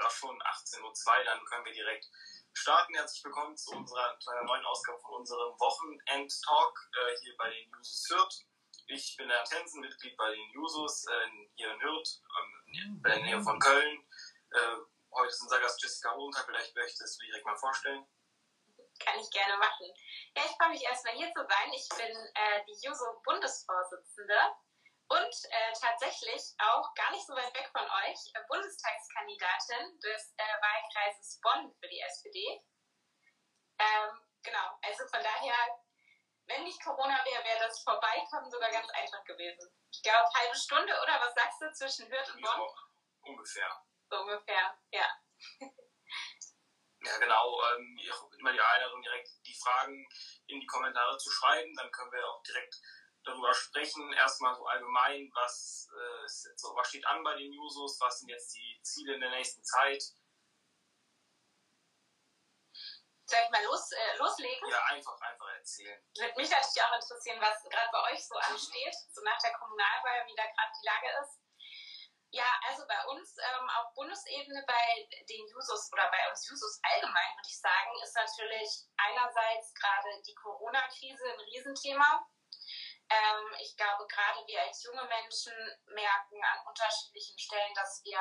auch schon 18.02 Uhr. Dann können wir direkt starten. Herzlich willkommen zu unserer, einer neuen Ausgabe von unserem Wochenend-Talk äh, hier bei den Jusos Hürth. Ich bin der Tensen, Mitglied bei den Jusos äh, hier in Hürth, ähm, in der Nähe von Köln. Äh, heute ist unser Gast Jessica Hohentag. Vielleicht möchtest du dich direkt mal vorstellen. Kann ich gerne machen. Ja, ich freue mich erstmal hier zu sein. Ich bin äh, die Juso-Bundesvorsitzende und äh, tatsächlich auch gar nicht so weit weg von euch äh, Bundestagskandidatin des äh, Wahlkreises Bonn für die SPD. Ähm, genau, also von daher, wenn nicht Corona wäre, wäre das Vorbeikommen sogar ganz einfach gewesen. Ich glaube, halbe Stunde oder was sagst du zwischen Hürth und Bonn? Ja, ungefähr. So ungefähr, ja. Ja, genau. Ähm, immer die Einladung, direkt die Fragen in die Kommentare zu schreiben. Dann können wir auch direkt darüber sprechen. Erstmal so allgemein, was, äh, so, was steht an bei den Jusos, was sind jetzt die Ziele in der nächsten Zeit. Soll ich mal los, äh, loslegen? Ja, einfach, einfach erzählen. Würde mich natürlich auch interessieren, was gerade bei euch so ansteht, so nach der Kommunalwahl, wie da gerade die Lage ist. Ja, also bei uns ähm, auf Bundesebene, bei den Jusos oder bei uns Jusos allgemein, würde ich sagen, ist natürlich einerseits gerade die Corona-Krise ein Riesenthema. Ähm, ich glaube, gerade wir als junge Menschen merken an unterschiedlichen Stellen, dass wir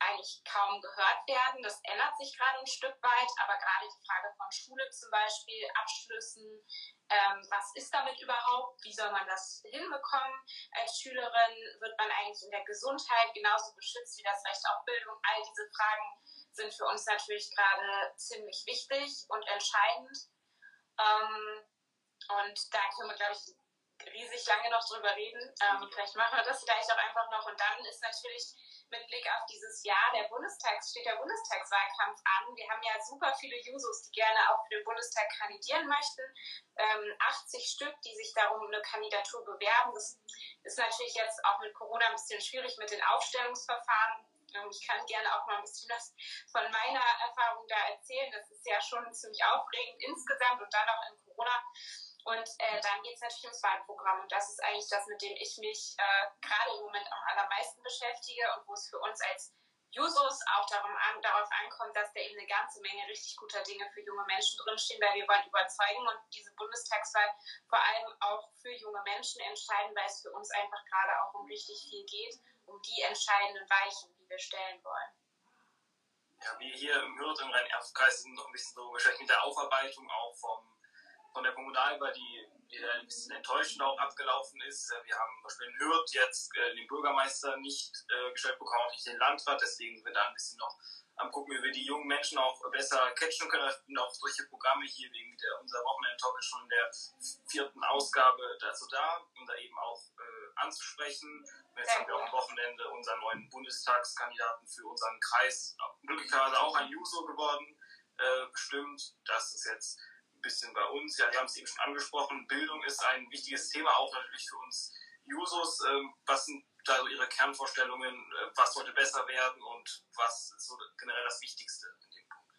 eigentlich kaum gehört werden. Das ändert sich gerade ein Stück weit, aber gerade die Frage von Schule zum Beispiel, Abschlüssen, ähm, was ist damit überhaupt, wie soll man das hinbekommen als Schülerin, wird man eigentlich in der Gesundheit genauso geschützt wie das Recht auf Bildung, all diese Fragen sind für uns natürlich gerade ziemlich wichtig und entscheidend. Ähm, und da können wir, glaube ich, riesig lange noch drüber reden. Ähm, vielleicht machen wir das gleich auch einfach noch. Und dann ist natürlich mit Blick auf dieses Jahr der Bundestags, steht der Bundestagswahlkampf an. Wir haben ja super viele Jusos, die gerne auch für den Bundestag kandidieren möchten. Ähm, 80 Stück, die sich darum eine Kandidatur bewerben. Das ist natürlich jetzt auch mit Corona ein bisschen schwierig mit den Aufstellungsverfahren. Ähm, ich kann gerne auch mal ein bisschen was von meiner Erfahrung da erzählen. Das ist ja schon ziemlich aufregend insgesamt und dann auch in Corona. Und äh, dann geht es natürlich ums Wahlprogramm. Und das ist eigentlich das, mit dem ich mich äh, gerade im Moment am allermeisten beschäftige und wo es für uns als Jusos auch darum an, darauf ankommt, dass da eben eine ganze Menge richtig guter Dinge für junge Menschen drinstehen, weil wir wollen überzeugen und diese Bundestagswahl vor allem auch für junge Menschen entscheiden, weil es für uns einfach gerade auch um richtig viel geht, um die entscheidenden Weichen, die wir stellen wollen. Ja, wir hier im Hürth im Rhein-Erft-Kreis sind noch ein bisschen so beschäftigt mit der Aufarbeitung auch vom von der Kommunalwahl, die, die ein bisschen enttäuschend auch abgelaufen ist. Äh, wir haben zum Beispiel in Hürth jetzt äh, den Bürgermeister nicht äh, gestellt bekommen, auch nicht den Landrat, deswegen sind wir da ein bisschen noch am gucken, wie wir die jungen Menschen auch besser catchen können. Bin auch solche Programme hier wegen der, unser Wochenend-Talk ist schon in der vierten Ausgabe dazu da, um da eben auch äh, anzusprechen. Jetzt haben wir auch am Wochenende unseren neuen Bundestagskandidaten für unseren Kreis, glücklicherweise auch ein Juso geworden, äh, bestimmt. Das ist jetzt bisschen bei uns. Ja, wir haben es eben schon angesprochen. Bildung ist ein wichtiges Thema, auch natürlich für uns Jusos. Ähm, was sind da so Ihre Kernvorstellungen? Äh, was sollte besser werden und was ist so generell das Wichtigste in dem Punkt?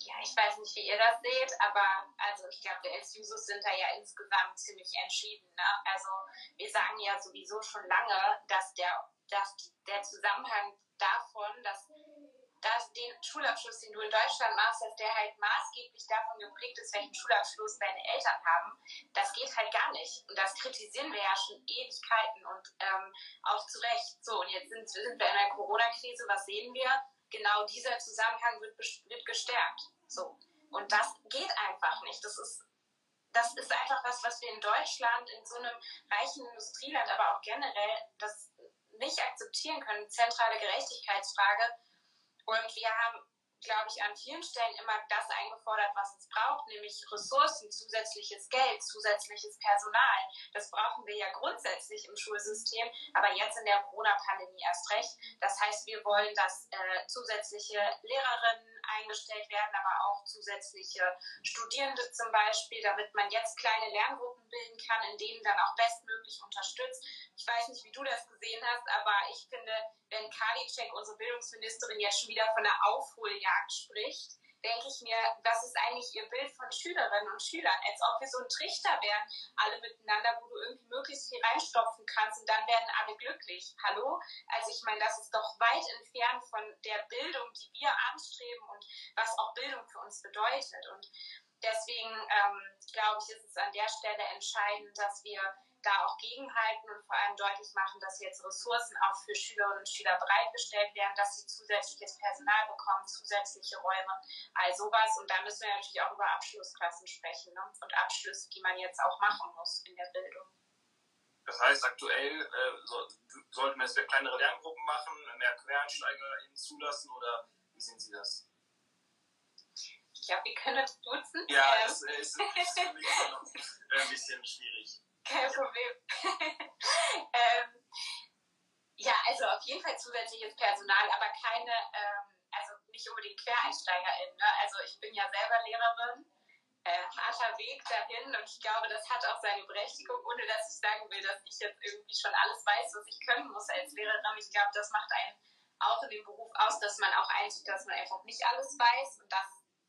Ja, ich weiß nicht, wie ihr das seht, aber also ich glaube, wir als Jusos sind da ja insgesamt ziemlich entschieden. Ne? Also wir sagen ja sowieso schon lange, dass der, dass der Zusammenhang davon, dass dass den Schulabschluss, den du in Deutschland machst, dass der halt maßgeblich davon geprägt ist, welchen Schulabschluss deine Eltern haben, das geht halt gar nicht. Und das kritisieren wir ja schon Ewigkeiten und ähm, auch zu Recht. So, und jetzt sind, sind wir in der Corona-Krise, was sehen wir? Genau dieser Zusammenhang wird, wird gestärkt. So. Und das geht einfach nicht. Das ist, das ist einfach was, was wir in Deutschland, in so einem reichen Industrieland, aber auch generell, das nicht akzeptieren können. Zentrale Gerechtigkeitsfrage und wir haben, glaube ich, an vielen Stellen immer das eingefordert, was es braucht, nämlich Ressourcen, zusätzliches Geld, zusätzliches Personal. Das brauchen wir ja grundsätzlich im Schulsystem, aber jetzt in der Corona-Pandemie erst recht. Das heißt, wir wollen, dass äh, zusätzliche Lehrerinnen eingestellt werden, aber auch zusätzliche Studierende zum Beispiel, damit man jetzt kleine Lerngruppen bilden kann, in denen dann auch bestmöglich unterstützt. Ich weiß nicht, wie du das gesehen hast, aber ich finde, wenn Karliczek, unsere Bildungsministerin, jetzt schon wieder von einer Aufholjagd spricht, denke ich mir, was ist eigentlich ihr Bild von Schülerinnen und Schülern? Als ob wir so ein Trichter wären, alle miteinander, wo du irgendwie möglichst viel reinstopfen kannst und dann werden alle glücklich. Hallo? Also ich meine, das ist doch weit entfernt von der Bildung, die wir anstreben und was auch Bildung für uns bedeutet. Und deswegen ähm, glaube ich, ist es an der Stelle entscheidend, dass wir da auch gegenhalten und vor allem deutlich machen, dass jetzt Ressourcen auch für Schülerinnen und Schüler bereitgestellt werden, dass sie zusätzliches Personal bekommen, zusätzliche Räume, all sowas. Und da müssen wir natürlich auch über Abschlussklassen sprechen ne? und Abschlüsse, die man jetzt auch machen muss in der Bildung. Das heißt, aktuell äh, so, sollten wir jetzt kleinere Lerngruppen machen, mehr QuereinsteigerInnen zulassen oder wie sehen Sie das? Ich glaube, wir können uns duzen. Ja, ähm. das ist, ist für mich noch ein bisschen schwierig. Kein Problem. ähm, ja, also auf jeden Fall zusätzliches Personal, aber keine, ähm, also nicht unbedingt QuereinsteigerInnen. Ne? Also ich bin ja selber Lehrerin, äh, harter Weg dahin und ich glaube, das hat auch seine Berechtigung, ohne dass ich sagen will, dass ich jetzt irgendwie schon alles weiß, was ich können muss als Lehrerin. Ich glaube, das macht einen auch in dem Beruf aus, dass man auch einsieht, dass man einfach nicht alles weiß und das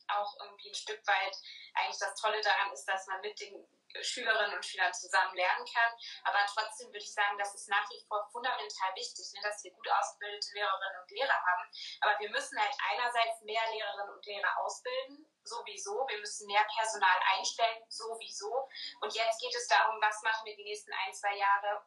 auch irgendwie ein Stück weit eigentlich das Tolle daran ist, dass man mit den Schülerinnen und Schülern zusammen lernen kann. Aber trotzdem würde ich sagen, das ist nach wie vor fundamental wichtig, ne, dass wir gut ausgebildete Lehrerinnen und Lehrer haben. Aber wir müssen halt einerseits mehr Lehrerinnen und Lehrer ausbilden, sowieso. Wir müssen mehr Personal einstellen, sowieso. Und jetzt geht es darum, was machen wir die nächsten ein, zwei Jahre,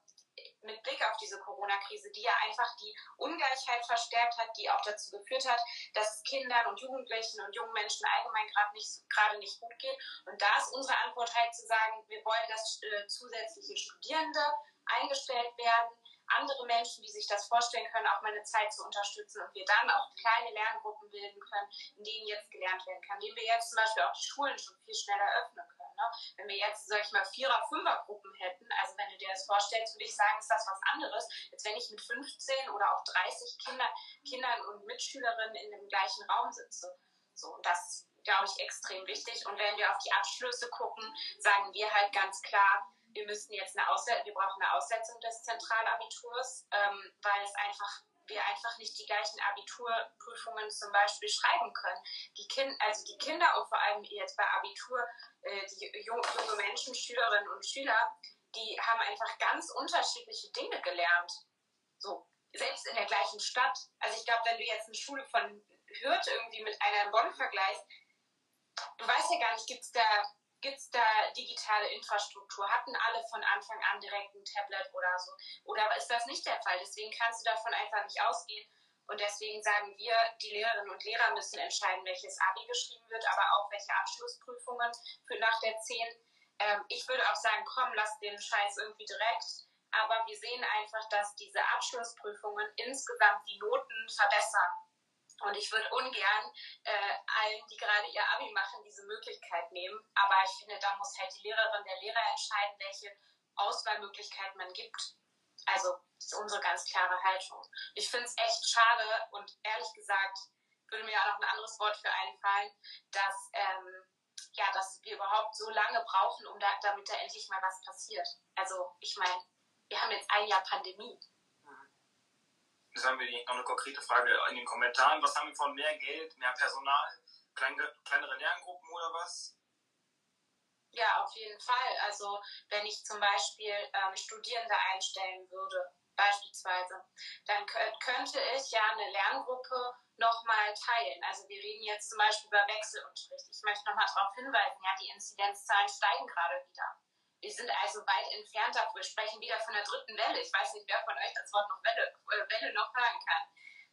mit Blick auf diese Corona-Krise, die ja einfach die Ungleichheit verstärkt hat, die auch dazu geführt hat, dass es Kindern und Jugendlichen und jungen Menschen allgemein gerade nicht, nicht gut geht. Und da ist unsere Antwort halt zu sagen, wir wollen, dass äh, zusätzliche Studierende eingestellt werden, andere Menschen, die sich das vorstellen können, auch mal eine Zeit zu unterstützen und wir dann auch kleine Lerngruppen bilden können, in denen jetzt gelernt werden kann, indem wir jetzt zum Beispiel auch die Schulen schon viel schneller öffnen können. Ne? Wenn wir jetzt, sag ich mal, Vierer-, Fünfer-Gruppen hätten, also wenn du dir das vorstellst, würde ich sagen, ist das was anderes, als wenn ich mit 15 oder auch 30 Kinder, Kindern und Mitschülerinnen in dem gleichen Raum sitze. So, und das glaube ich extrem wichtig. Und wenn wir auf die Abschlüsse gucken, sagen wir halt ganz klar, wir müssten jetzt eine Aussetzung, wir brauchen eine Aussetzung des Zentralabiturs, ähm, weil es einfach wir einfach nicht die gleichen Abiturprüfungen zum Beispiel schreiben können. Die kind, also die Kinder und vor allem jetzt bei Abitur, äh, die junge, junge Menschen, Schülerinnen und Schüler, die haben einfach ganz unterschiedliche Dinge gelernt. So, selbst in der gleichen Stadt. Also ich glaube, wenn du jetzt eine Schule von Hürth irgendwie mit einer in Bonn vergleichst, du weißt ja gar nicht, gibt es da Gibt es da digitale Infrastruktur? Hatten alle von Anfang an direkt ein Tablet oder so? Oder ist das nicht der Fall? Deswegen kannst du davon einfach nicht ausgehen. Und deswegen sagen wir, die Lehrerinnen und Lehrer müssen entscheiden, welches Abi geschrieben wird, aber auch welche Abschlussprüfungen für nach der 10. Ähm, ich würde auch sagen, komm, lass den Scheiß irgendwie direkt. Aber wir sehen einfach, dass diese Abschlussprüfungen insgesamt die Noten verbessern. Und ich würde ungern äh, allen, die gerade ihr Abi machen, diese Möglichkeit nehmen. Aber ich finde, da muss halt die Lehrerin, der Lehrer entscheiden, welche Auswahlmöglichkeit man gibt. Also, das ist unsere ganz klare Haltung. Ich finde es echt schade und ehrlich gesagt würde mir auch noch ein anderes Wort für einfallen, dass, ähm, ja, dass wir überhaupt so lange brauchen, um da, damit da endlich mal was passiert. Also, ich meine, wir haben jetzt ein Jahr Pandemie. Jetzt haben wir noch eine konkrete Frage in den Kommentaren. Was haben wir von mehr Geld, mehr Personal, kleinere Lerngruppen oder was? Ja, auf jeden Fall. Also wenn ich zum Beispiel ähm, Studierende einstellen würde, beispielsweise, dann könnte ich ja eine Lerngruppe nochmal teilen. Also wir reden jetzt zum Beispiel über Wechselunterricht. Ich möchte nochmal darauf hinweisen, ja, die Inzidenzzahlen steigen gerade wieder. Wir sind also weit entfernt davon. Wir sprechen wieder von der dritten Welle. Ich weiß nicht, wer von euch das Wort noch Welle, äh, Welle noch hören kann.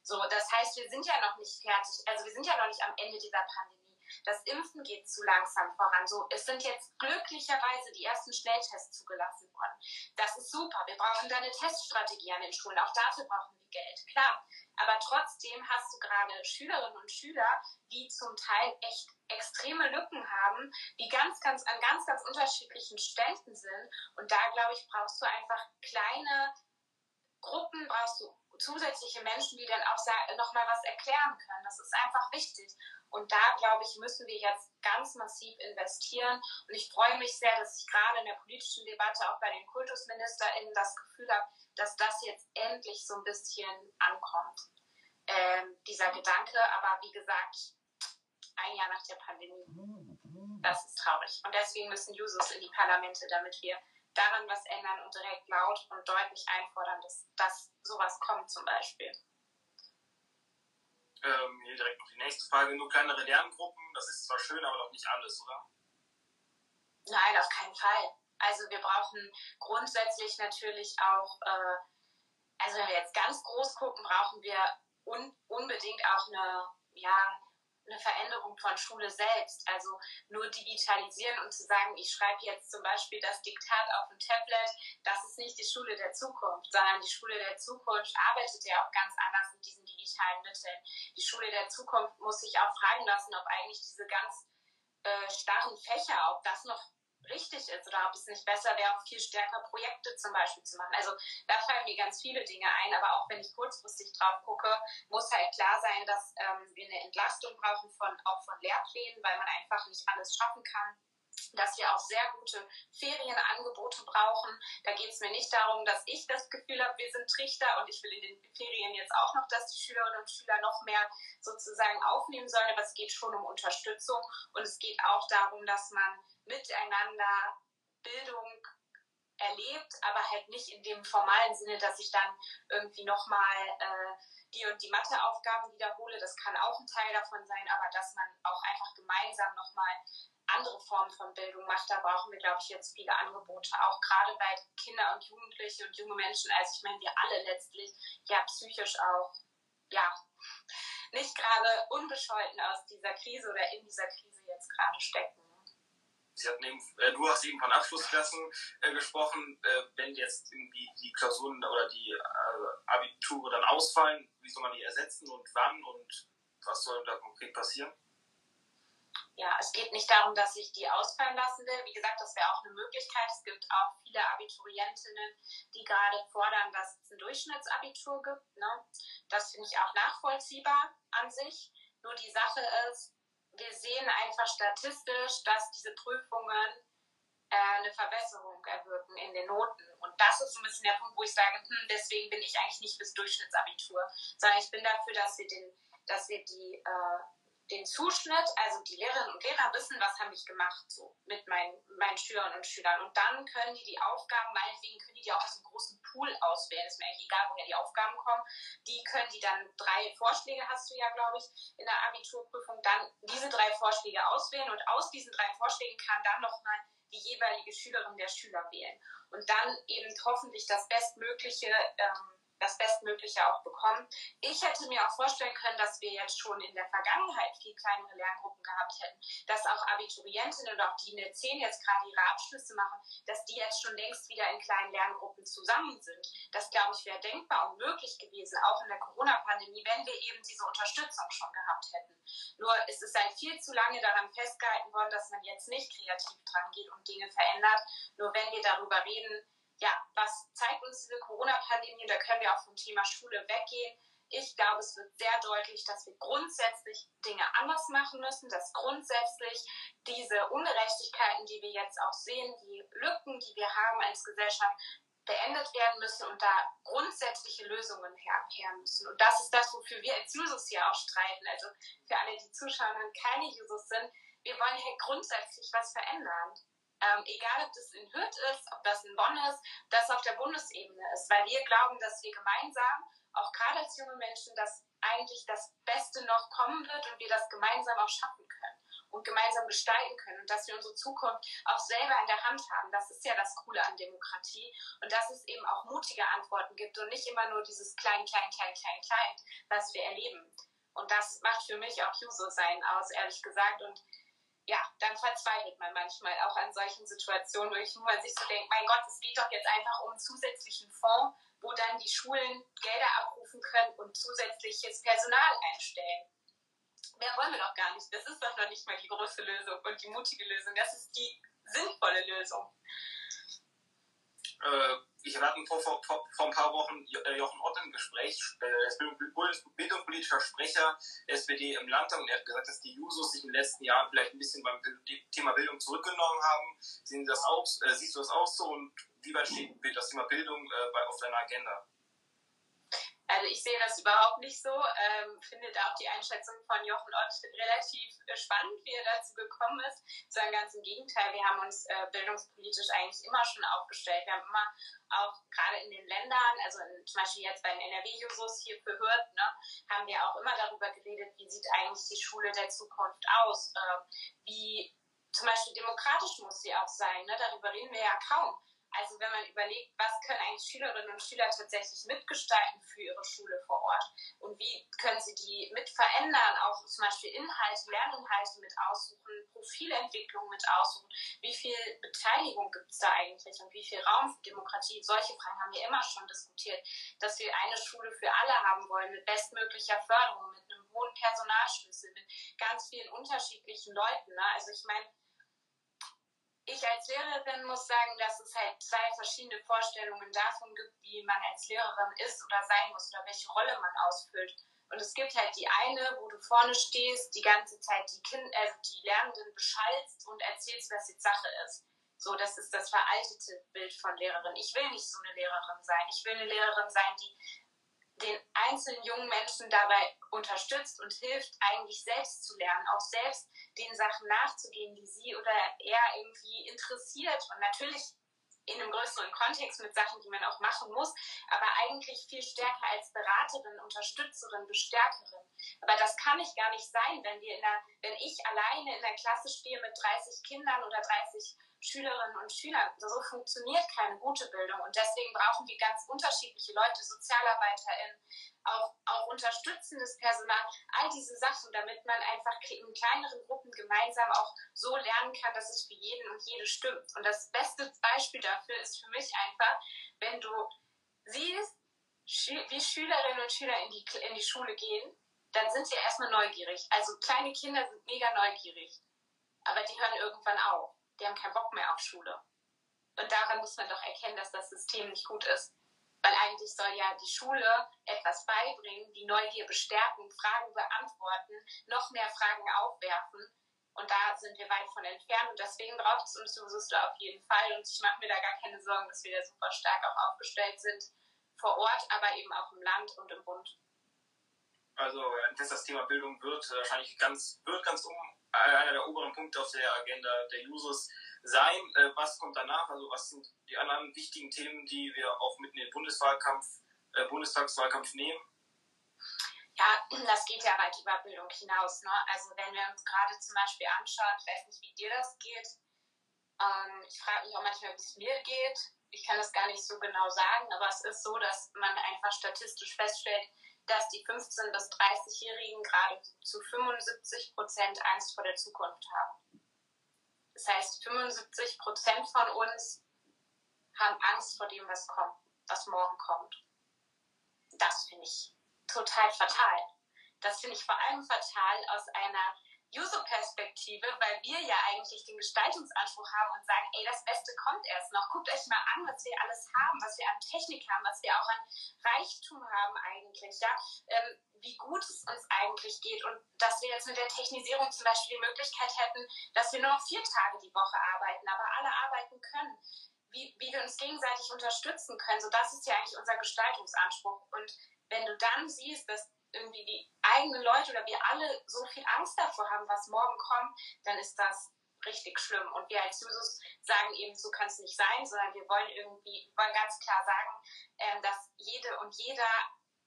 So, das heißt, wir sind ja noch nicht fertig. Also wir sind ja noch nicht am Ende dieser Pandemie. Das Impfen geht zu langsam voran. So, es sind jetzt glücklicherweise die ersten Schnelltests zugelassen worden. Das ist super. Wir brauchen da eine Teststrategie an den Schulen. Auch dafür brauchen Geld. Klar. Aber trotzdem hast du gerade Schülerinnen und Schüler, die zum Teil echt extreme Lücken haben, die ganz, ganz an ganz, ganz unterschiedlichen Ständen sind. Und da, glaube ich, brauchst du einfach kleine Gruppen, brauchst du zusätzliche Menschen, die dann auch nochmal was erklären können. Das ist einfach wichtig. Und da, glaube ich, müssen wir jetzt ganz massiv investieren. Und ich freue mich sehr, dass ich gerade in der politischen Debatte auch bei den KultusministerInnen das Gefühl habe, dass das jetzt endlich so ein bisschen ankommt. Ähm, dieser Gedanke, aber wie gesagt, ein Jahr nach der Pandemie. Das ist traurig. Und deswegen müssen Jusos in die Parlamente, damit wir daran was ändern und direkt laut und deutlich einfordern, dass, dass sowas kommt zum Beispiel. Ähm, hier direkt noch die nächste Frage. Nur kleinere Lerngruppen, das ist zwar schön, aber doch nicht alles, oder? Nein, auf keinen Fall. Also wir brauchen grundsätzlich natürlich auch, äh, also wenn wir jetzt ganz groß gucken, brauchen wir un unbedingt auch eine, ja, eine Veränderung von Schule selbst. Also nur digitalisieren und zu sagen, ich schreibe jetzt zum Beispiel das Diktat auf ein Tablet, das ist nicht die Schule der Zukunft, sondern die Schule der Zukunft arbeitet ja auch ganz anders mit diesen digitalen Mitteln. Die Schule der Zukunft muss sich auch fragen lassen, ob eigentlich diese ganz äh, starren Fächer, ob das noch richtig ist oder ob es nicht besser wäre, auch viel stärker Projekte zum Beispiel zu machen. Also da fallen mir ganz viele Dinge ein, aber auch wenn ich kurzfristig drauf gucke, muss halt klar sein, dass ähm, wir eine Entlastung brauchen von auch von Lehrplänen, weil man einfach nicht alles schaffen kann dass wir auch sehr gute Ferienangebote brauchen. Da geht es mir nicht darum, dass ich das Gefühl habe, wir sind Trichter und ich will in den Ferien jetzt auch noch, dass die Schülerinnen und Schüler noch mehr sozusagen aufnehmen sollen, aber es geht schon um Unterstützung und es geht auch darum, dass man miteinander Bildung erlebt, aber halt nicht in dem formalen Sinne, dass ich dann irgendwie nochmal äh, die und die Matheaufgaben wiederhole. Das kann auch ein Teil davon sein, aber dass man auch einfach gemeinsam nochmal andere Formen von Bildung macht, da brauchen wir, glaube ich, jetzt viele Angebote, auch gerade bei Kinder und Jugendliche und junge Menschen. Also ich meine, wir alle letztlich ja psychisch auch, ja, nicht gerade unbescholten aus dieser Krise oder in dieser Krise jetzt gerade stecken. Sie hatten eben, äh, du hast eben von Abschlussklassen äh, gesprochen. Äh, wenn jetzt irgendwie die Klausuren oder die äh, Abiture dann ausfallen, wie soll man die ersetzen und wann und was soll da konkret passieren? Ja, es geht nicht darum, dass ich die ausfallen lassen will. Wie gesagt, das wäre auch eine Möglichkeit. Es gibt auch viele Abiturientinnen, die gerade fordern, dass es ein Durchschnittsabitur gibt. Ne? Das finde ich auch nachvollziehbar an sich. Nur die Sache ist, wir sehen einfach statistisch, dass diese Prüfungen äh, eine Verbesserung erwirken in den Noten. Und das ist so ein bisschen der Punkt, wo ich sage, hm, deswegen bin ich eigentlich nicht fürs Durchschnittsabitur, sondern ich bin dafür, dass wir den, dass wir die äh, den Zuschnitt, also die Lehrerinnen und Lehrer wissen, was habe ich gemacht so mit meinen, meinen Schülerinnen und Schülern. Und dann können die die Aufgaben, meinetwegen können die die auch aus einem großen Pool auswählen. Ist mir eigentlich egal, woher die Aufgaben kommen. Die können die dann, drei Vorschläge hast du ja, glaube ich, in der Abiturprüfung, dann diese drei Vorschläge auswählen und aus diesen drei Vorschlägen kann dann nochmal die jeweilige Schülerin der Schüler wählen. Und dann eben hoffentlich das bestmögliche ähm, das Bestmögliche auch bekommen. Ich hätte mir auch vorstellen können, dass wir jetzt schon in der Vergangenheit viel kleinere Lerngruppen gehabt hätten, dass auch Abiturientinnen oder auch die in der 10 jetzt gerade ihre Abschlüsse machen, dass die jetzt schon längst wieder in kleinen Lerngruppen zusammen sind. Das, glaube ich, wäre denkbar und möglich gewesen, auch in der Corona-Pandemie, wenn wir eben diese Unterstützung schon gehabt hätten. Nur ist es halt viel zu lange daran festgehalten worden, dass man jetzt nicht kreativ dran geht und Dinge verändert. Nur wenn wir darüber reden, ja, was zeigt uns diese Corona-Pandemie? Da können wir auch vom Thema Schule weggehen. Ich glaube, es wird sehr deutlich, dass wir grundsätzlich Dinge anders machen müssen, dass grundsätzlich diese Ungerechtigkeiten, die wir jetzt auch sehen, die Lücken, die wir haben als Gesellschaft, beendet werden müssen und da grundsätzliche Lösungen her, müssen. Und das ist das, wofür wir als Jusos hier auch streiten. Also für alle, die Zuschauer und keine Jusos sind, wir wollen hier grundsätzlich was verändern. Ähm, egal, ob das in Hürth ist, ob das in Bonn ist, das auf der Bundesebene ist, weil wir glauben, dass wir gemeinsam, auch gerade als junge Menschen, dass eigentlich das Beste noch kommen wird und wir das gemeinsam auch schaffen können und gemeinsam gestalten können und dass wir unsere Zukunft auch selber in der Hand haben. Das ist ja das Coole an Demokratie und dass es eben auch mutige Antworten gibt und nicht immer nur dieses klein, klein, klein, klein, klein, was wir erleben. Und das macht für mich auch Juso-Sein aus, ehrlich gesagt. Und ja, dann verzweifelt man manchmal auch an solchen Situationen, wo man sich so denkt, mein Gott, es geht doch jetzt einfach um einen zusätzlichen Fonds, wo dann die Schulen Gelder abrufen können und zusätzliches Personal einstellen. Mehr wollen wir doch gar nicht. Das ist doch noch nicht mal die große Lösung und die mutige Lösung. Das ist die sinnvolle Lösung. Äh, ich hatte vor, vor, vor, ein paar Wochen äh, Jochen Ott im Gespräch, äh, bildungspolitischer Sprecher der SPD im Landtag, und er hat gesagt, dass die Jusos sich den letzten Jahren vielleicht ein bisschen beim Thema Bildung zurückgenommen haben. Sehen das auch, siehst du das auch so und wie weit steht das Thema Bildung auf deiner Agenda? Also ich sehe das überhaupt nicht so. Ähm, finde auch die Einschätzung von Jochen Ott relativ äh, spannend, wie er dazu gekommen ist. Sondern ganz im Gegenteil, wir haben uns äh, bildungspolitisch eigentlich immer schon aufgestellt. Wir haben immer auch gerade in den Ländern, also in, zum Beispiel jetzt bei den NRW-Jusos hier für Hürth, ne, haben wir auch immer darüber geredet, wie sieht eigentlich die Schule der Zukunft aus? Äh, wie zum Beispiel demokratisch muss sie auch sein. Ne? Darüber reden wir ja kaum. Also wenn man überlegt, was können eigentlich Schülerinnen und Schüler tatsächlich mitgestalten für ihre Schule vor Ort und wie können sie die mit verändern, auch zum Beispiel Inhalte, Lerninhalte mit aussuchen, Profilentwicklung mit aussuchen, wie viel Beteiligung gibt es da eigentlich und wie viel Raum für Demokratie, solche Fragen haben wir immer schon diskutiert, dass wir eine Schule für alle haben wollen mit bestmöglicher Förderung, mit einem hohen Personalschlüssel, mit ganz vielen unterschiedlichen Leuten. Ne? Also ich meine, ich als Lehrerin muss sagen, dass es halt zwei verschiedene Vorstellungen davon gibt, wie man als Lehrerin ist oder sein muss oder welche Rolle man ausfüllt. Und es gibt halt die eine, wo du vorne stehst, die ganze Zeit die, kind, also die Lernenden beschallst und erzählst, was jetzt Sache ist. So, das ist das veraltete Bild von Lehrerin. Ich will nicht so eine Lehrerin sein. Ich will eine Lehrerin sein, die den einzelnen jungen Menschen dabei unterstützt und hilft, eigentlich selbst zu lernen, auch selbst den Sachen nachzugehen, die sie oder er irgendwie interessiert. Und natürlich in einem größeren Kontext mit Sachen, die man auch machen muss, aber eigentlich viel stärker als Beraterin, Unterstützerin, Bestärkerin. Aber das kann ich gar nicht sein, wenn wir in der, wenn ich alleine in der Klasse stehe mit 30 Kindern oder 30 Schülerinnen und Schülern. So funktioniert keine gute Bildung. Und deswegen brauchen wir ganz unterschiedliche Leute, SozialarbeiterInnen, auch, auch unterstützendes Personal, all diese Sachen, damit man einfach in kleineren Gruppen gemeinsam auch so lernen kann, dass es für jeden und jede stimmt. Und das beste Beispiel dafür ist für mich einfach, wenn du siehst, wie Schülerinnen und Schüler in die, in die Schule gehen, dann sind sie erstmal neugierig. Also kleine Kinder sind mega neugierig. Aber die hören irgendwann auf die haben keinen Bock mehr auf Schule. Und daran muss man doch erkennen, dass das System nicht gut ist. Weil eigentlich soll ja die Schule etwas beibringen, die Neugier bestärken, Fragen beantworten, noch mehr Fragen aufwerfen. Und da sind wir weit von entfernt. Und deswegen braucht es uns Jusos auf jeden Fall. Und ich mache mir da gar keine Sorgen, dass wir da super stark auch aufgestellt sind. Vor Ort, aber eben auch im Land und im Bund. Also das Thema Bildung wird wahrscheinlich ganz, wird ganz um einer der oberen Punkte auf der Agenda der Jusos sein. Äh, was kommt danach? Also was sind die anderen wichtigen Themen, die wir auch mit in den Bundeswahlkampf, äh, Bundestagswahlkampf nehmen? Ja, das geht ja weit über Bildung hinaus. Ne? Also wenn wir uns gerade zum Beispiel anschauen, ich weiß nicht, wie dir das geht. Ähm, ich frage mich auch manchmal, wie es mir geht. Ich kann das gar nicht so genau sagen, aber es ist so, dass man einfach statistisch feststellt, dass die 15- bis 30-Jährigen gerade zu 75 Prozent Angst vor der Zukunft haben. Das heißt, 75 Prozent von uns haben Angst vor dem, was kommt, was morgen kommt. Das finde ich total fatal. Das finde ich vor allem fatal aus einer User-Perspektive, weil wir ja eigentlich den Gestaltungsanspruch haben und sagen, ey, das Beste kommt erst noch. Guckt euch mal an, was wir alles haben, was wir an Technik haben, was wir auch an Reichtum haben eigentlich, ja. Ähm, wie gut es uns eigentlich geht und dass wir jetzt mit der Technisierung zum Beispiel die Möglichkeit hätten, dass wir nur noch vier Tage die Woche arbeiten, aber alle arbeiten können. Wie, wie wir uns gegenseitig unterstützen können. So, das ist ja eigentlich unser Gestaltungsanspruch. Und wenn du dann siehst, dass irgendwie die eigenen Leute oder wir alle so viel Angst davor haben, was morgen kommt, dann ist das richtig schlimm. Und wir als Jusos sagen eben, so kann es nicht sein, sondern wir wollen irgendwie, wollen ganz klar sagen, ähm, dass jede und jeder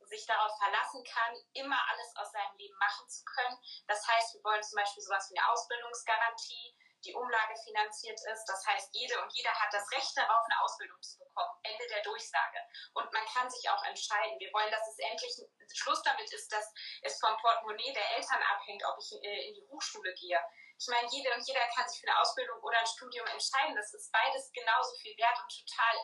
sich darauf verlassen kann, immer alles aus seinem Leben machen zu können. Das heißt, wir wollen zum Beispiel sowas wie eine Ausbildungsgarantie, die Umlage finanziert ist. Das heißt, jede und jeder hat das Recht darauf, eine Ausbildung zu bekommen. Ende der Durchsage. Und man kann sich auch entscheiden. Wir wollen, dass es endlich Schluss damit ist, dass es vom Portemonnaie der Eltern abhängt, ob ich äh, in die Hochschule gehe. Ich meine, jede und jeder kann sich für eine Ausbildung oder ein Studium entscheiden. Das ist beides genauso viel wert und total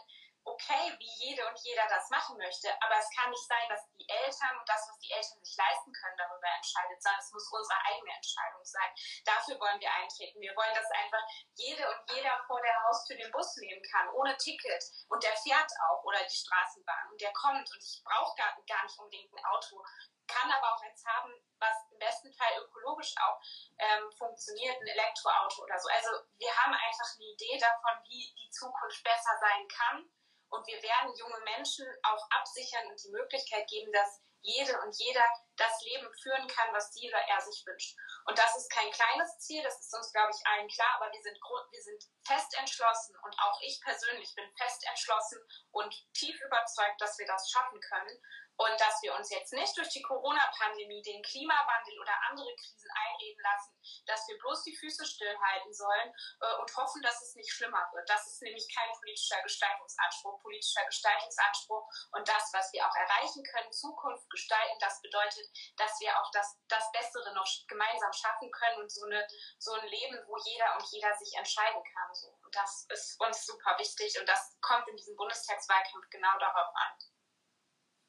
okay, wie jede und jeder das machen möchte, aber es kann nicht sein, dass die Eltern und das, was die Eltern sich leisten können, darüber entscheidet, sondern es muss unsere eigene Entscheidung sein. Dafür wollen wir eintreten. Wir wollen, dass einfach jede und jeder vor der Haustür den Bus nehmen kann, ohne Ticket. Und der fährt auch oder die Straßenbahn und der kommt und ich brauche gar, gar nicht unbedingt ein Auto kann aber auch eins haben, was im besten Fall ökologisch auch ähm, funktioniert, ein Elektroauto oder so. Also wir haben einfach eine Idee davon, wie die Zukunft besser sein kann Und wir werden junge Menschen auch absichern und die Möglichkeit geben, dass jede und jeder das Leben führen kann, was sie oder er sich wünscht. Und das ist kein kleines Ziel, das ist uns, glaube ich, allen klar, aber wir sind, wir sind fest entschlossen und auch ich persönlich bin fest entschlossen und tief überzeugt, dass wir das schaffen können und dass wir uns jetzt nicht durch die Corona-Pandemie, den Klimawandel oder andere Krisen einreden lassen, dass wir bloß die Füße stillhalten sollen äh, und hoffen, dass es nicht schlimmer wird. Das ist nämlich kein politischer Gestaltungsanspruch. Politischer Gestaltungsanspruch und das, was wir auch erreichen können, Zukunft gestalten, das bedeutet, dass wir auch das, das Bessere noch gemeinsam schaffen können und so, eine, so ein Leben, wo jeder und jeder sich entscheiden kann. So. Und das ist uns super wichtig und das kommt in diesem Bundestagswahlkampf genau darauf an.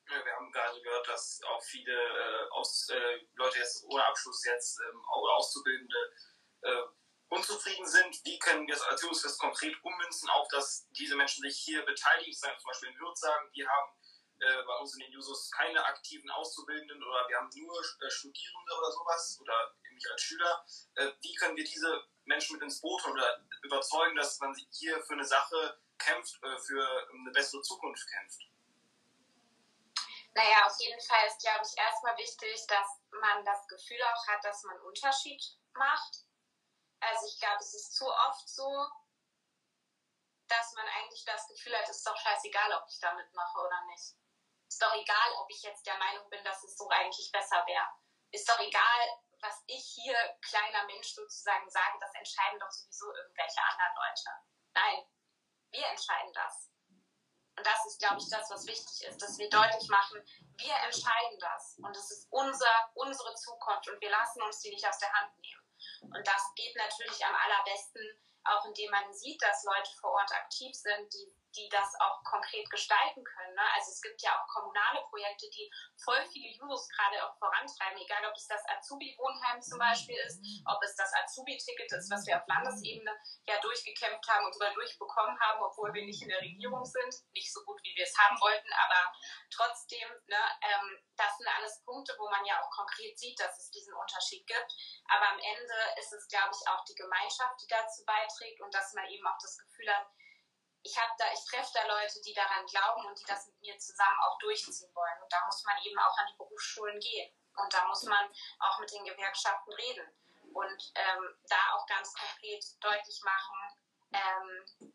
Wir haben gerade gehört, dass auch viele äh, aus, äh, Leute jetzt ohne Abschluss jetzt ähm, oder Auszubildende äh, unzufrieden sind. Wie können wir das als Führungsfest konkret ummünzen, auch dass diese Menschen sich hier beteiligen? Zum Beispiel in Hürth sagen, wir haben äh, bei uns in den Jusos keine aktiven Auszubildenden oder wir haben nur äh, Studierende oder sowas oder mich als Schüler. Äh, wie können wir diese Menschen mit ins Boot holen oder überzeugen, dass man hier für eine Sache kämpft, für eine bessere Zukunft kämpft? Naja, auf jeden Fall ist, glaube ich, erstmal wichtig, dass man das Gefühl auch hat, dass man einen Unterschied macht. Also ich glaube, es ist zu oft so, dass man eigentlich das Gefühl hat, es ist doch scheißegal, ob ich da mitmache oder nicht. Ist doch egal, ob ich jetzt der Meinung bin, dass es so eigentlich besser wäre. Ist doch egal, was ich hier, kleiner Mensch sozusagen, sage, das entscheiden doch sowieso irgendwelche anderen Leute. Nein, wir entscheiden das. Und das ist, glaube ich, das, was wichtig ist, dass wir deutlich machen, wir entscheiden das. Und es ist unser, unsere Zukunft und wir lassen uns die nicht aus der Hand nehmen. Und das geht natürlich am allerbesten, auch indem man sieht, dass Leute vor Ort aktiv sind, die die das auch konkret gestalten können. Ne? Also es gibt ja auch kommunale Projekte, die voll viele Jusos gerade auch vorantreiben, egal ob es das Azubi-Wohnheim zum Beispiel ist, ob es das Azubi-Ticket ist, was wir auf Landesebene ja durchgekämpft haben und sogar durchbekommen haben, obwohl wir nicht in der Regierung sind. Nicht so gut, wie wir es haben wollten, aber trotzdem, ne, ähm, das sind alles Punkte, wo man ja auch konkret sieht, dass es diesen Unterschied gibt. Aber am Ende ist es, glaube ich, auch die Gemeinschaft, die dazu beiträgt und dass man eben auch das Gefühl hat, ich habe da, ich treffe da Leute, die daran glauben und die das mit mir zusammen auch durchziehen wollen. Und da muss man eben auch an die Berufsschulen gehen. Und da muss man auch mit den Gewerkschaften reden und ähm, da auch ganz konkret deutlich machen, ähm,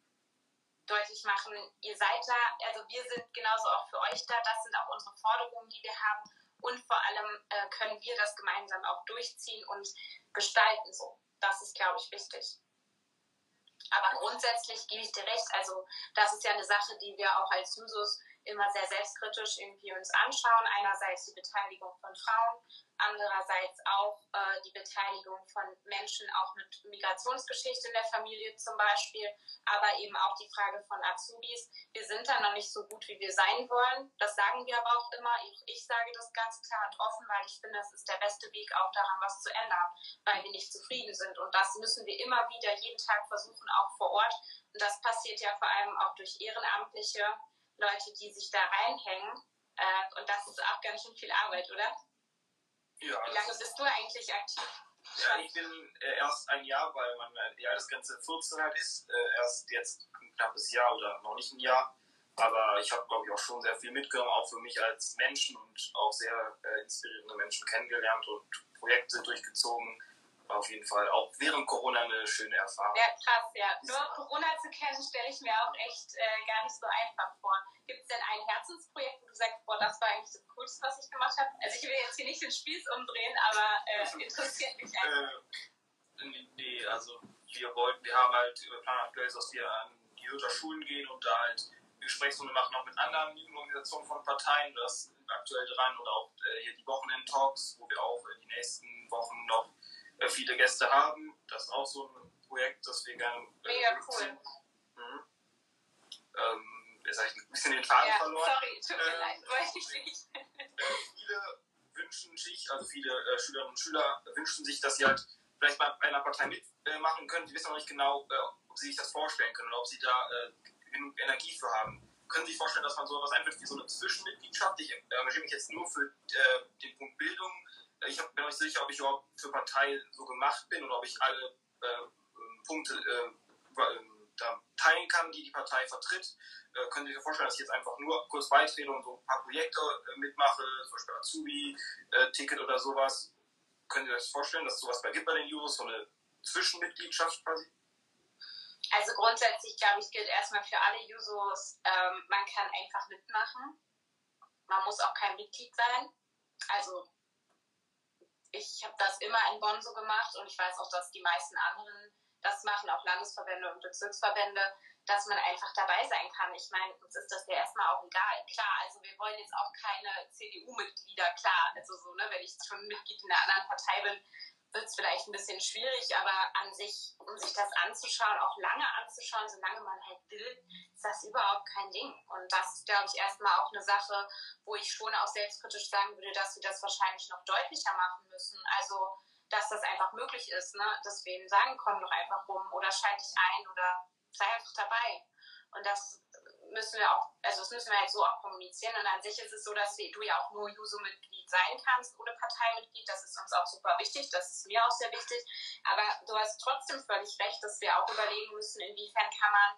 deutlich machen, ihr seid da, also wir sind genauso auch für euch da, das sind auch unsere Forderungen, die wir haben und vor allem äh, können wir das gemeinsam auch durchziehen und gestalten so. Das ist, glaube ich, wichtig. Aber grundsätzlich gebe ich dir recht. Also das ist ja eine Sache, die wir auch als Jusos immer sehr selbstkritisch irgendwie uns anschauen. Einerseits die Beteiligung von Frauen, andererseits auch äh, die Beteiligung von Menschen auch mit Migrationsgeschichte in der Familie zum Beispiel, aber eben auch die Frage von Azubis. Wir sind da noch nicht so gut, wie wir sein wollen. Das sagen wir aber auch immer. Ich, ich sage das ganz klar und offen, weil ich finde, es ist der beste Weg, auch daran was zu ändern, weil wir nicht zufrieden sind. Und das müssen wir immer wieder jeden Tag versuchen, auch vor Ort. Und das passiert ja vor allem auch durch Ehrenamtliche, Leute, die sich da reinhängen. Äh, und das ist auch ganz schön viel Arbeit, oder? Ja, Wie lange bist du eigentlich aktiv? Ja, ich bin äh, erst ein Jahr, weil man äh, die Altersgrenze 14 halt ist. Äh, erst jetzt ein knappes Jahr oder noch nicht ein Jahr. Aber ich habe, glaube ich, auch schon sehr viel mitgenommen, auch für mich als Menschen und auch sehr äh, inspirierende Menschen kennengelernt und Projekte durchgezogen auf jeden Fall auch während Corona eine schöne Erfahrung. Ja, krass, ja. Nur Corona zu kennen, stelle ich mir auch echt äh, gar nicht so einfach vor. Gibt es denn ein Herzensprojekt, wo du sagst, boah, das war eigentlich das Coolste, was ich gemacht habe? Also ich will jetzt hier nicht den Spieß umdrehen, aber äh, interessiert mich einfach. Äh, nee, also wir wollten, wir haben halt über Plan aktuell, dass wir an die Hürter Schulen gehen und da halt Gesprächsrunde machen, auch mit anderen Jugendorganisationen von Parteien, das aktuell dran oder auch äh, hier die Wochenend-Talks, wo wir auch in die nächsten Wochen noch äh, viele Gäste haben. Das ist auch so ein Projekt, das wir gerne. Äh, Mega cool. Mhm. Ähm, jetzt habe ich ein bisschen den Faden ja, verloren. Sorry, tut mir ähm, leid, wollte ich nicht. Äh, viele wünschen sich, also viele äh, Schülerinnen und Schüler wünschen sich, dass sie halt vielleicht bei einer Partei mitmachen können. Die wissen noch nicht genau, äh, ob sie sich das vorstellen können oder ob sie da genug Energie für haben. Können Sie sich vorstellen, dass man so etwas einführt wie so eine Zwischenmitgliedschaft? Ich engagiere mich jetzt nur für den Punkt Bildung ich bin mir nicht sicher, ob ich überhaupt für Partei so gemacht bin oder ob ich alle äh, Punkte äh, da teilen kann, die die Partei vertritt. Äh, können Sie sich vorstellen, dass ich jetzt einfach nur kurz beitrete und so ein paar Projekte äh, mitmache, zum Beispiel Azubi-Ticket äh, oder sowas? Können Sie sich das vorstellen, dass sowas bei gibt bei den Jusos, so eine Zwischenmitgliedschaft quasi? Also grundsätzlich, glaube ich, gilt erstmal für alle Jusos, ähm, man kann einfach mitmachen. Man muss auch kein Mitglied sein. Also ich habe das immer in Bonn so gemacht und ich weiß auch, dass die meisten anderen das machen, auch Landesverbände und Bezirksverbände, dass man einfach dabei sein kann. Ich meine, uns ist das ja erstmal auch egal. Klar, also wir wollen jetzt auch keine CDU-Mitglieder, klar, also so, ne, wenn ich schon Mitglied in einer anderen Partei bin, wird es vielleicht ein bisschen schwierig, aber an sich, um sich das anzuschauen, auch lange anzuschauen, solange man halt will, ist das überhaupt kein Ding. Und das ist, glaube ich, erstmal auch eine Sache, wo ich schon auch selbstkritisch sagen würde, dass wir das wahrscheinlich noch deutlicher machen müssen. Also, dass das einfach möglich ist, ne? dass wir ihnen sagen, komm doch einfach rum oder schalte dich ein oder sei einfach dabei. Und das müssen wir auch, also das müssen wir halt so auch kommunizieren. Und an sich ist es so, dass du ja auch nur Juso-Mitglied sein kannst oder Parteimitglied. Das ist uns auch super wichtig. Das ist mir auch sehr wichtig. Aber du hast trotzdem völlig recht, dass wir auch überlegen müssen, inwiefern kann man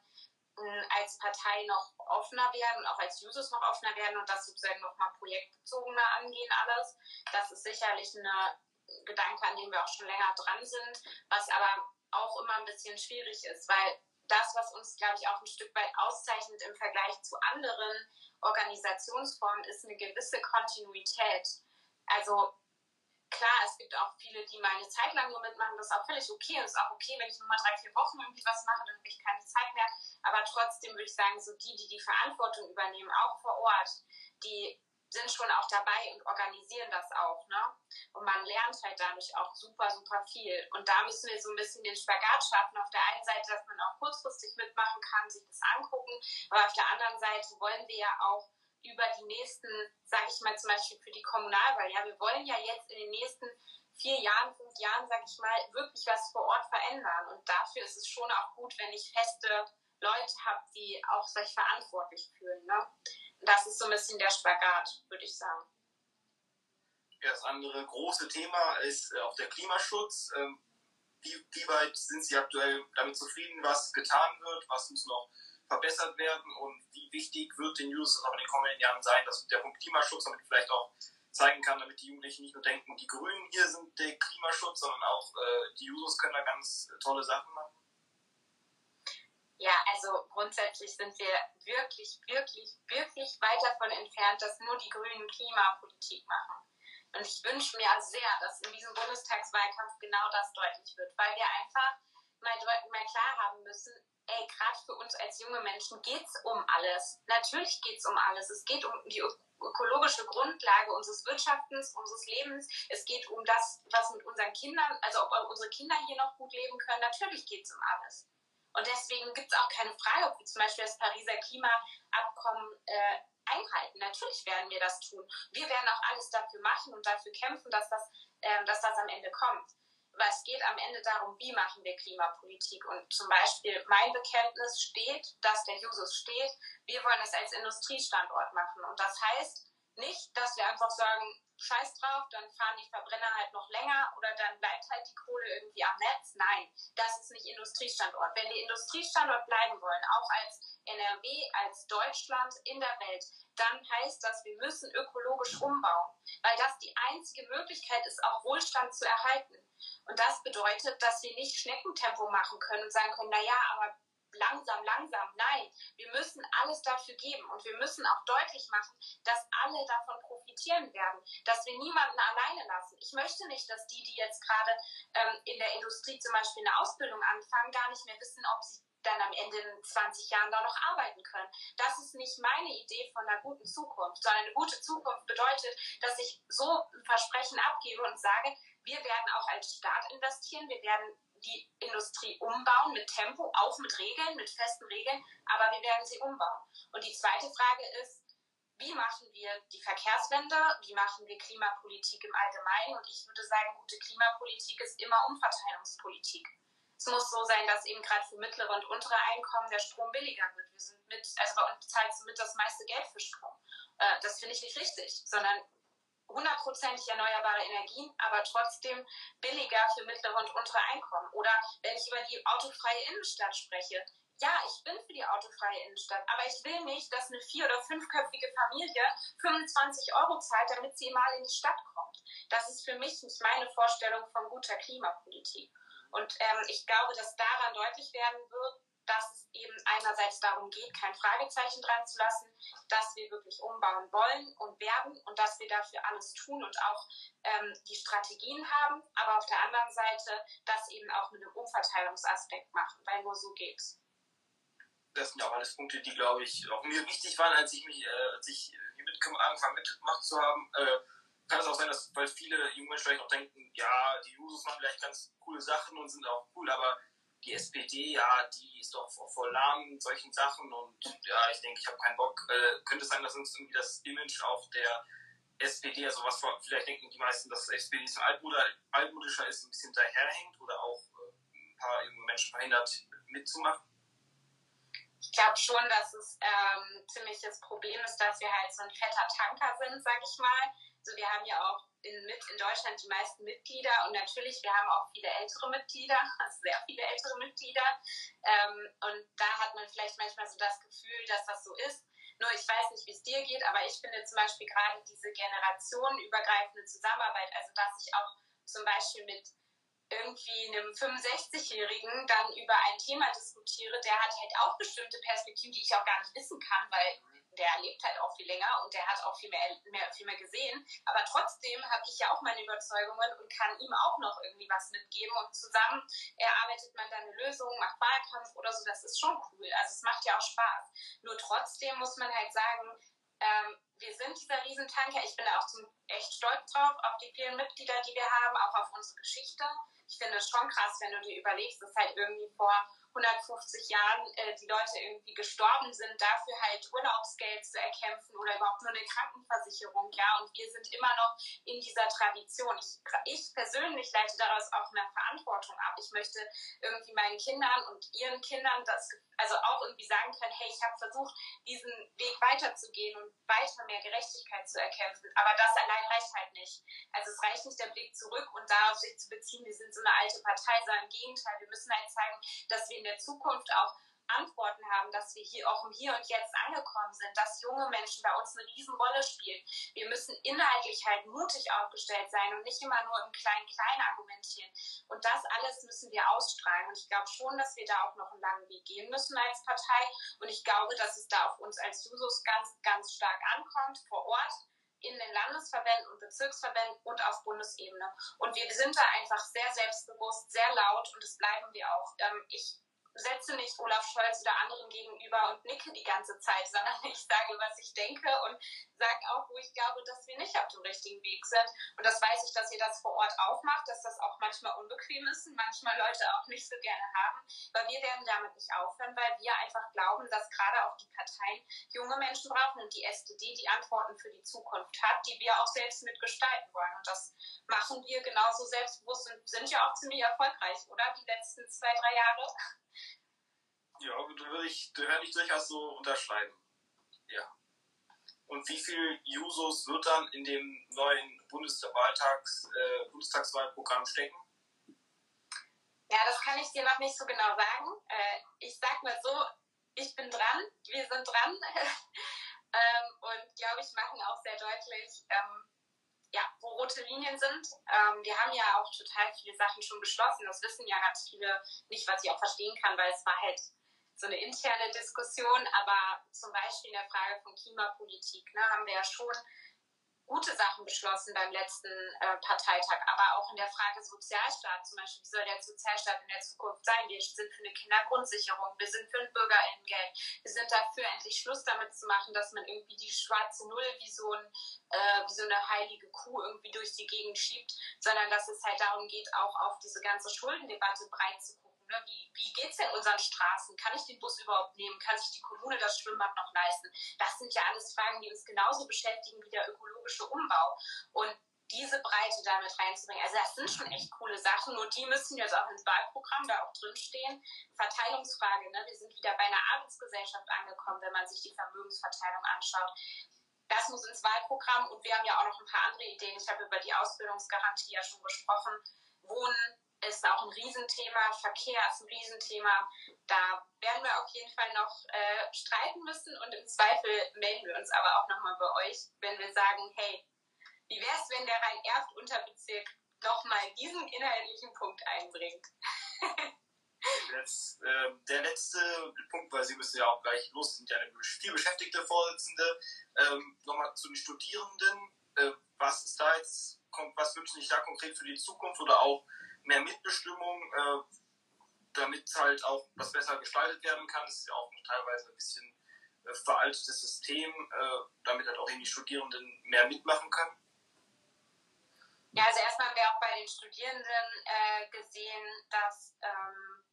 hm, als Partei noch offener werden, auch als Jusos noch offener werden und das sozusagen noch mal projektbezogener angehen alles. Das ist sicherlich ein Gedanke, an dem wir auch schon länger dran sind, was aber auch immer ein bisschen schwierig ist, weil das, was uns, glaube ich, auch ein Stück weit auszeichnet im Vergleich zu anderen Organisationsformen, ist eine gewisse Kontinuität. Also klar, es gibt auch viele, die mal eine Zeit lang nur mitmachen, das ist auch völlig okay. Und es ist auch okay, wenn ich nur mal drei, vier Wochen irgendwie was mache, dann habe ich keine Zeit mehr. Aber trotzdem würde ich sagen, so die, die die Verantwortung übernehmen, auch vor Ort, die sind schon auch dabei und organisieren das auch. Ne? Und man lernt halt dadurch auch super, super viel. Und da müssen wir so ein bisschen den Spagat schaffen. Auf der einen Seite, dass man auch kurzfristig mitmachen kann, sich das angucken. Aber auf der anderen Seite wollen wir ja auch über die nächsten, sage ich mal zum Beispiel für die Kommunalwahl, ja, wir wollen ja jetzt in den nächsten vier Jahren, fünf Jahren, sage ich mal, wirklich was vor Ort verändern. Und dafür ist es schon auch gut, wenn ich feste Leute habe, die auch sich verantwortlich fühlen. Ne? Das ist so ein bisschen der Spagat, würde ich sagen. das andere große Thema ist äh, auch der Klimaschutz. Ähm, wie, wie weit sind Sie aktuell damit zufrieden, was getan wird, was muss noch verbessert werden und wie wichtig wird den Users auch in den kommenden Jahren sein, dass der Punkt Klimaschutz damit vielleicht auch zeigen kann, damit die Jugendlichen nicht nur denken, die Grünen hier sind der Klimaschutz, sondern auch äh, die Users können da ganz tolle Sachen machen? Ja, also grundsätzlich sind wir wirklich, wirklich, wirklich weit davon entfernt, dass nur die Grünen Klimapolitik machen. Und ich wünsche mir sehr, dass in diesem Bundestagswahlkampf genau das deutlich wird, weil wir einfach mal, mal klar haben müssen, ey, gerade für uns als junge Menschen geht es um alles. Natürlich geht es um alles. Es geht um die ökologische Grundlage unseres Wirtschaftens, unseres Lebens. Es geht um das, was mit unseren Kindern, also ob unsere Kinder hier noch gut leben können. Natürlich geht es um alles. Und deswegen gibt es auch keine Frage, ob wir zum Beispiel das Pariser Klimaabkommen äh, einhalten. Natürlich werden wir das tun. Wir werden auch alles dafür machen und dafür kämpfen, dass das, äh, dass das am Ende kommt. Aber es geht am Ende darum, wie machen wir Klimapolitik. Und zum Beispiel mein Bekenntnis steht, dass der Jusus steht, wir wollen es als Industriestandort machen. Und das heißt nicht, dass wir einfach sagen, scheiß drauf, dann fahren die Verbrenner halt noch länger oder dann bleibt halt die Kohle irgendwie am Netz. Nein, das ist nicht Industriestandort. Wenn wir Industriestandort bleiben wollen, auch als NRW, als Deutschland in der Welt, dann heißt das, wir müssen ökologisch umbauen, weil das die einzige Möglichkeit ist, auch Wohlstand zu erhalten. Und das bedeutet, dass wir nicht Schneckentempo machen können und sagen können, na ja, aber langsam, langsam. Nein, wir müssen alles dafür geben und wir müssen auch deutlich machen, dass alle davon profitieren werden, dass wir niemanden alleine lassen. Ich möchte nicht, dass die, die jetzt gerade ähm, in der Industrie zum Beispiel eine Ausbildung anfangen, gar nicht mehr wissen, ob sie dann am Ende in 20 Jahren da noch arbeiten können. Das ist nicht meine Idee von einer guten Zukunft, sondern eine gute Zukunft bedeutet, dass ich so ein Versprechen abgebe und sage, wir werden auch als Staat investieren, wir werden die Industrie umbauen mit Tempo, auch mit Regeln, mit festen Regeln, aber wir werden sie umbauen. Und die zweite Frage ist, wie machen wir die Verkehrswende, wie machen wir Klimapolitik im Allgemeinen? Und ich würde sagen, gute Klimapolitik ist immer Umverteilungspolitik. Es muss so sein, dass eben gerade für mittlere und untere Einkommen der Strom billiger wird. Wir sind mit, also bei uns zahlt mit das meiste Geld für Strom. Äh, das finde ich nicht richtig, sondern hundertprozentig erneuerbare Energien, aber trotzdem billiger für mittlere und untere Einkommen. Oder wenn ich über die autofreie Innenstadt spreche, ja, ich bin für die autofreie Innenstadt, aber ich will nicht, dass eine vier- oder fünfköpfige Familie 25 Euro zahlt, damit sie mal in die Stadt kommt. Das ist für mich nicht meine Vorstellung von guter Klimapolitik. Und ähm, ich glaube, dass daran deutlich werden wird, dass es eben einerseits darum geht, kein Fragezeichen dran zu lassen, dass wir wirklich umbauen wollen und werden und dass wir dafür alles tun und auch ähm, die Strategien haben, aber auf der anderen Seite das eben auch mit einem Umverteilungsaspekt machen, weil nur so geht's. Das sind ja auch alles Punkte, die, glaube ich, auch mir wichtig waren, als ich mich, äh, als ich angefangen mitgemacht zu haben. Äh, kann es auch sein, dass weil viele junge Menschen vielleicht auch denken, ja, die Jusos machen vielleicht ganz coole Sachen und sind auch cool, aber die SPD, ja, die ist doch voll lahm solchen Sachen und ja, ich denke, ich habe keinen Bock. Äh, könnte es sein, dass uns irgendwie das Image auch der SPD, also was vielleicht denken die meisten, dass SPD so altmodischer ist, ein bisschen daherhängt oder auch äh, ein paar junge Menschen verhindert mitzumachen? Ich glaube schon, dass es ähm, ziemlich das Problem ist, dass wir halt so ein fetter Tanker sind, sag ich mal. Also wir haben ja auch in, mit in Deutschland die meisten Mitglieder und natürlich, wir haben auch viele ältere Mitglieder, also sehr viele ältere Mitglieder. Ähm, und da hat man vielleicht manchmal so das Gefühl, dass das so ist. Nur ich weiß nicht, wie es dir geht, aber ich finde zum Beispiel gerade diese generationenübergreifende Zusammenarbeit, also dass ich auch zum Beispiel mit irgendwie einem 65-Jährigen dann über ein Thema diskutiere, der hat halt auch bestimmte Perspektiven, die ich auch gar nicht wissen kann, weil der lebt halt auch viel länger und der hat auch viel mehr, mehr, viel mehr gesehen. Aber trotzdem habe ich ja auch meine Überzeugungen und kann ihm auch noch irgendwie was mitgeben. Und zusammen erarbeitet man dann eine Lösung, macht Wahlkampf oder so. Das ist schon cool. Also es macht ja auch Spaß. Nur trotzdem muss man halt sagen, ähm, wir sind dieser Riesentanker. Ich bin auch zum, echt stolz drauf, auf die vielen Mitglieder, die wir haben, auch auf unsere Geschichte. Ich finde es schon krass, wenn du dir überlegst, dass halt irgendwie vor 150 Jahren äh, die Leute irgendwie gestorben sind, dafür halt Urlaubsgeld zu erkämpfen oder überhaupt nur eine Krankenversicherung, ja. Und wir sind immer noch in dieser Tradition. Ich, ich persönlich leite daraus auch eine Verantwortung ab. Ich möchte irgendwie meinen Kindern und ihren Kindern das, also auch irgendwie sagen können, hey, ich habe versucht, diesen Weg weiterzugehen und weiter mehr Gerechtigkeit zu erkämpfen. Aber das allein reicht halt nicht. Also es reicht nicht der Blick zurück und darauf sich zu beziehen, wir sind so eine alte Partei, sondern im Gegenteil, wir müssen halt zeigen, dass wir in der Zukunft auch Antworten haben, dass wir hier auch im Hier und Jetzt angekommen sind, dass junge Menschen bei uns eine Riesenrolle spielen. Wir müssen inhaltlich halt mutig aufgestellt sein und nicht immer nur im Klein-Klein argumentieren. Und das alles müssen wir ausstrahlen. Und ich glaube schon, dass wir da auch noch einen langen Weg gehen müssen als Partei. Und ich glaube, dass es da auf uns als Jusos ganz, ganz stark ankommt, vor Ort in den Landesverbänden und Bezirksverbänden und auf Bundesebene. Und wir sind da einfach sehr selbstbewusst, sehr laut und das bleiben wir auch. Ähm, ich setze nicht Olaf Scholz oder anderen gegenüber und nicke die ganze Zeit, sondern ich sage, was ich denke und sage auch, wo ich glaube, dass wir nicht auf dem richtigen Weg sind. Und das weiß ich, dass ihr das vor Ort auch macht, dass das auch manchmal unbequem ist und manchmal Leute auch nicht so gerne haben. Aber wir werden damit nicht aufhören, weil wir einfach glauben, dass gerade auch die Parteien junge Menschen brauchen und die SPD die Antworten für die Zukunft hat, die wir auch selbst mitgestalten wollen. Und das machen wir genauso selbstbewusst und sind ja auch ziemlich erfolgreich, oder? Die letzten zwei, drei Jahre. Ja, würde ich, würde ich durchaus so unterschreiben. Ja. Und wie viel Jusos wird dann in dem neuen Bundeswahltags, äh, Bundestagswahlprogramm stecken? Ja, das kann ich dir noch nicht so genau sagen. Äh, ich sag mal so, ich bin dran, wir sind dran ähm, und glaube ich machen auch sehr deutlich, ähm, ja, wo rote Linien sind. Ähm, wir haben ja auch total viele Sachen schon beschlossen. Das wissen ja ganz viele nicht, was ich auch verstehen kann, weil es war halt so eine interne Diskussion, aber zum Beispiel in der Frage von Klimapolitik ne, haben wir ja schon gute Sachen beschlossen beim letzten äh, Parteitag, aber auch in der Frage Sozialstaat zum Beispiel, wie soll der Sozialstaat in der Zukunft sein? Wir sind für eine Kindergrundsicherung, wir sind für ein Bürgerinnengeld, wir sind dafür endlich Schluss damit zu machen, dass man irgendwie die schwarze Null wie so, ein, äh, wie so eine heilige Kuh irgendwie durch die Gegend schiebt, sondern dass es halt darum geht, auch auf diese ganze Schuldendebatte breit zu gucken Ne? Wie, wie geht es denn unseren Straßen? Kann ich den Bus überhaupt nehmen? Kann sich die Kommune das Schwimmbad noch leisten? Das sind ja alles Fragen, die uns genauso beschäftigen wie der ökologische Umbau. Und diese Breite damit reinzubringen. Also das sind schon echt coole Sachen, nur die müssen jetzt auch ins Wahlprogramm da auch drinstehen. Verteilungsfrage, ne? wir sind wieder bei einer Arbeitsgesellschaft angekommen, wenn man sich die Vermögensverteilung anschaut. Das muss ins Wahlprogramm und wir haben ja auch noch ein paar andere Ideen. Ich habe über die Ausbildungsgarantie ja schon gesprochen. Wohnen, ist auch ein Riesenthema. Verkehr ist ein Riesenthema. Da werden wir auf jeden Fall noch äh, streiten müssen und im Zweifel melden wir uns aber auch nochmal bei euch, wenn wir sagen, hey, wie wäre es, wenn der Rhein-Erft-Unterbezirk nochmal diesen inhaltlichen Punkt einbringt? Jetzt, äh, der letzte Punkt, weil Sie müssen ja auch gleich los, sind ja eine viel beschäftigte Vorsitzende. Ähm, Nochmal zu den Studierenden. Äh, was ist da jetzt, was wünschen Sie da konkret für die Zukunft oder auch mehr Mitbestimmung, äh, damit halt auch was besser gestaltet werden kann? Das ist ja auch teilweise ein bisschen äh, veraltetes System, äh, damit halt auch die Studierenden mehr mitmachen können. Ja, also erstmal haben wir auch bei den Studierenden äh, gesehen, dass ähm,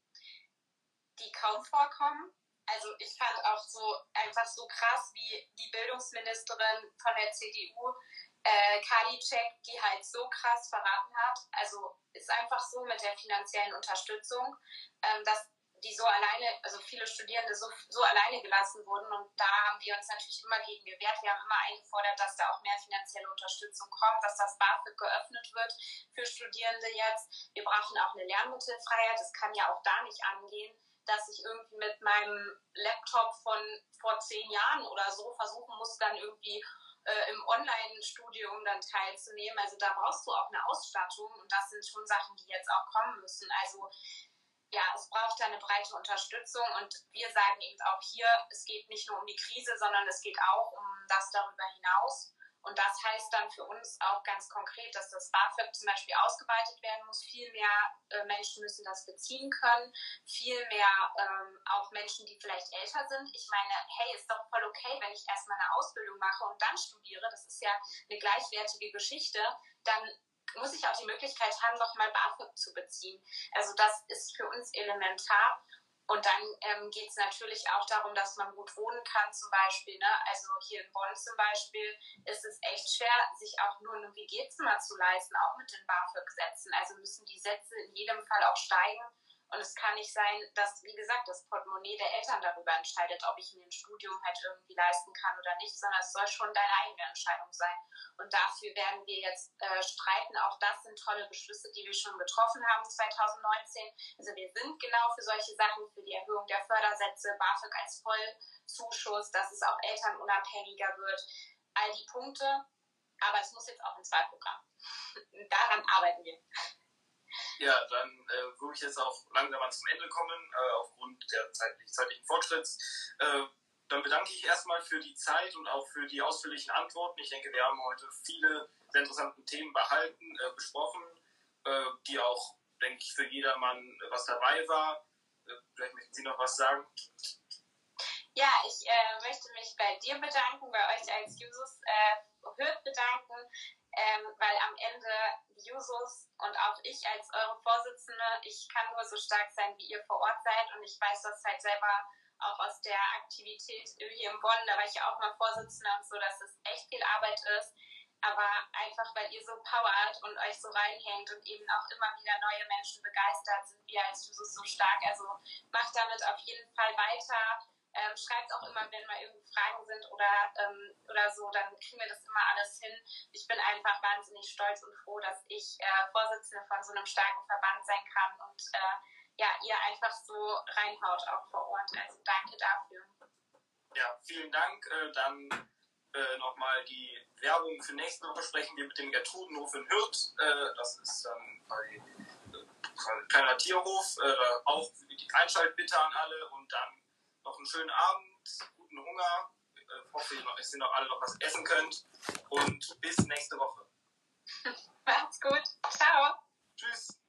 die kaum vorkommen. Also ich fand auch so einfach so krass, wie die Bildungsministerin von der CDU, äh, Karliczek, die halt so krass verraten hat. Also ist einfach so mit der finanziellen Unterstützung, ähm, dass die so alleine, also viele Studierende so, so alleine gelassen wurden. Und da haben wir uns natürlich immer gegen gewehrt. Wir haben immer eingefordert, dass da auch mehr finanzielle Unterstützung kommt, dass das BAföG geöffnet wird für Studierende jetzt. Wir brauchen auch eine Lernmittelfreiheit. Das kann ja auch da nicht angehen, dass ich irgendwie mit meinem Laptop von vor zehn Jahren oder so versuchen muss, dann irgendwie äh, im Online-Studium dann teilzunehmen. Also da brauchst du auch eine Ausstattung und das sind schon Sachen, die jetzt auch kommen müssen. Also ja, es braucht da eine breite Unterstützung und wir sagen eben auch hier, es geht nicht nur um die Krise, sondern es geht auch um das darüber hinaus. Und das heißt dann für uns auch ganz konkret, dass das BAföG zum Beispiel ausgeweitet werden muss. Viel mehr äh, Menschen müssen das beziehen können. Viel mehr ähm, auch Menschen, die vielleicht älter sind. Ich meine, hey, ist doch voll okay, wenn ich erstmal eine Ausbildung mache und dann studiere. Das ist ja eine gleichwertige Geschichte. Dann muss ich auch die Möglichkeit haben, nochmal BAföG zu beziehen. Also das ist für uns elementar. Und dann ähm, geht es natürlich auch darum, dass man gut wohnen kann, zum Beispiel. Ne? Also hier in Bonn zum Beispiel ist es echt schwer, sich auch nur ein WG-Zimmer zu leisten, auch mit den BAföG-Sätzen. Also müssen die Sätze in jedem Fall auch steigen. Und es kann nicht sein, dass, wie gesagt, das Portemonnaie der Eltern darüber entscheidet, ob ich mir ein Studium halt irgendwie leisten kann oder nicht, sondern es soll schon deine eigene Entscheidung sein. Und dafür werden wir jetzt äh, streiten. Auch das sind tolle Beschlüsse, die wir schon getroffen haben 2019. Also wir sind genau für solche Sachen, für die Erhöhung der Fördersätze, BAföG als Vollzuschuss, dass es auch elternunabhängiger wird. All die Punkte. Aber es muss jetzt auch ins Wahlprogramm. Daran arbeiten wir. Ja, dann äh, würde ich jetzt auch langsam mal zum Ende kommen, äh, aufgrund der zeitlich, zeitlichen Fortschritts. Äh, dann bedanke ich erstmal für die Zeit und auch für die ausführlichen Antworten. Ich denke, wir haben heute viele sehr interessante Themen behalten, äh, besprochen, äh, die auch, denke ich, für jedermann was dabei war. Äh, vielleicht möchten Sie noch was sagen. Ja, ich möchte mich bei dir bedanken, bei euch als Jusos Hürth bedanken ähm, weil am Ende die Jusos und auch ich als eure Vorsitzende, ich kann nur so stark sein, wie ihr vor Ort seid. Und ich weiß das halt selber auch aus der Aktivität hier in Bonn, da war ich ja auch mal Vorsitzende und so, dass es echt viel Arbeit ist, aber einfach, weil ihr so powert und euch so reinhängt und eben auch immer wieder neue Menschen begeistert, sind wir als Jusos so stark, also macht damit auf jeden Fall weiter ähm, schreibt auch immer, wenn mal irgendwie Fragen sind oder, ähm, oder so, dann kriegen wir das immer alles hin. Ich bin einfach wahnsinnig stolz und froh, dass ich äh, Vorsitzende von so einem starken Verband sein kann und äh, ja, ihr einfach so reinhaut auch vor Ort. Also danke dafür. Ja, vielen Dank. Äh, dann äh, nochmal die Werbung für nächste Woche sprechen wir mit dem Gertrudenhof in Hürth. Äh, das ist dann quasi ein kleiner Tierhof. Äh, auch die Einschaltbitte an alle und dann einen schönen Abend, guten Hunger. Ich äh, hoffe, dass ihr noch alle noch was essen könnt. Und bis nächste Woche. Macht's gut. Ciao. Tschüss.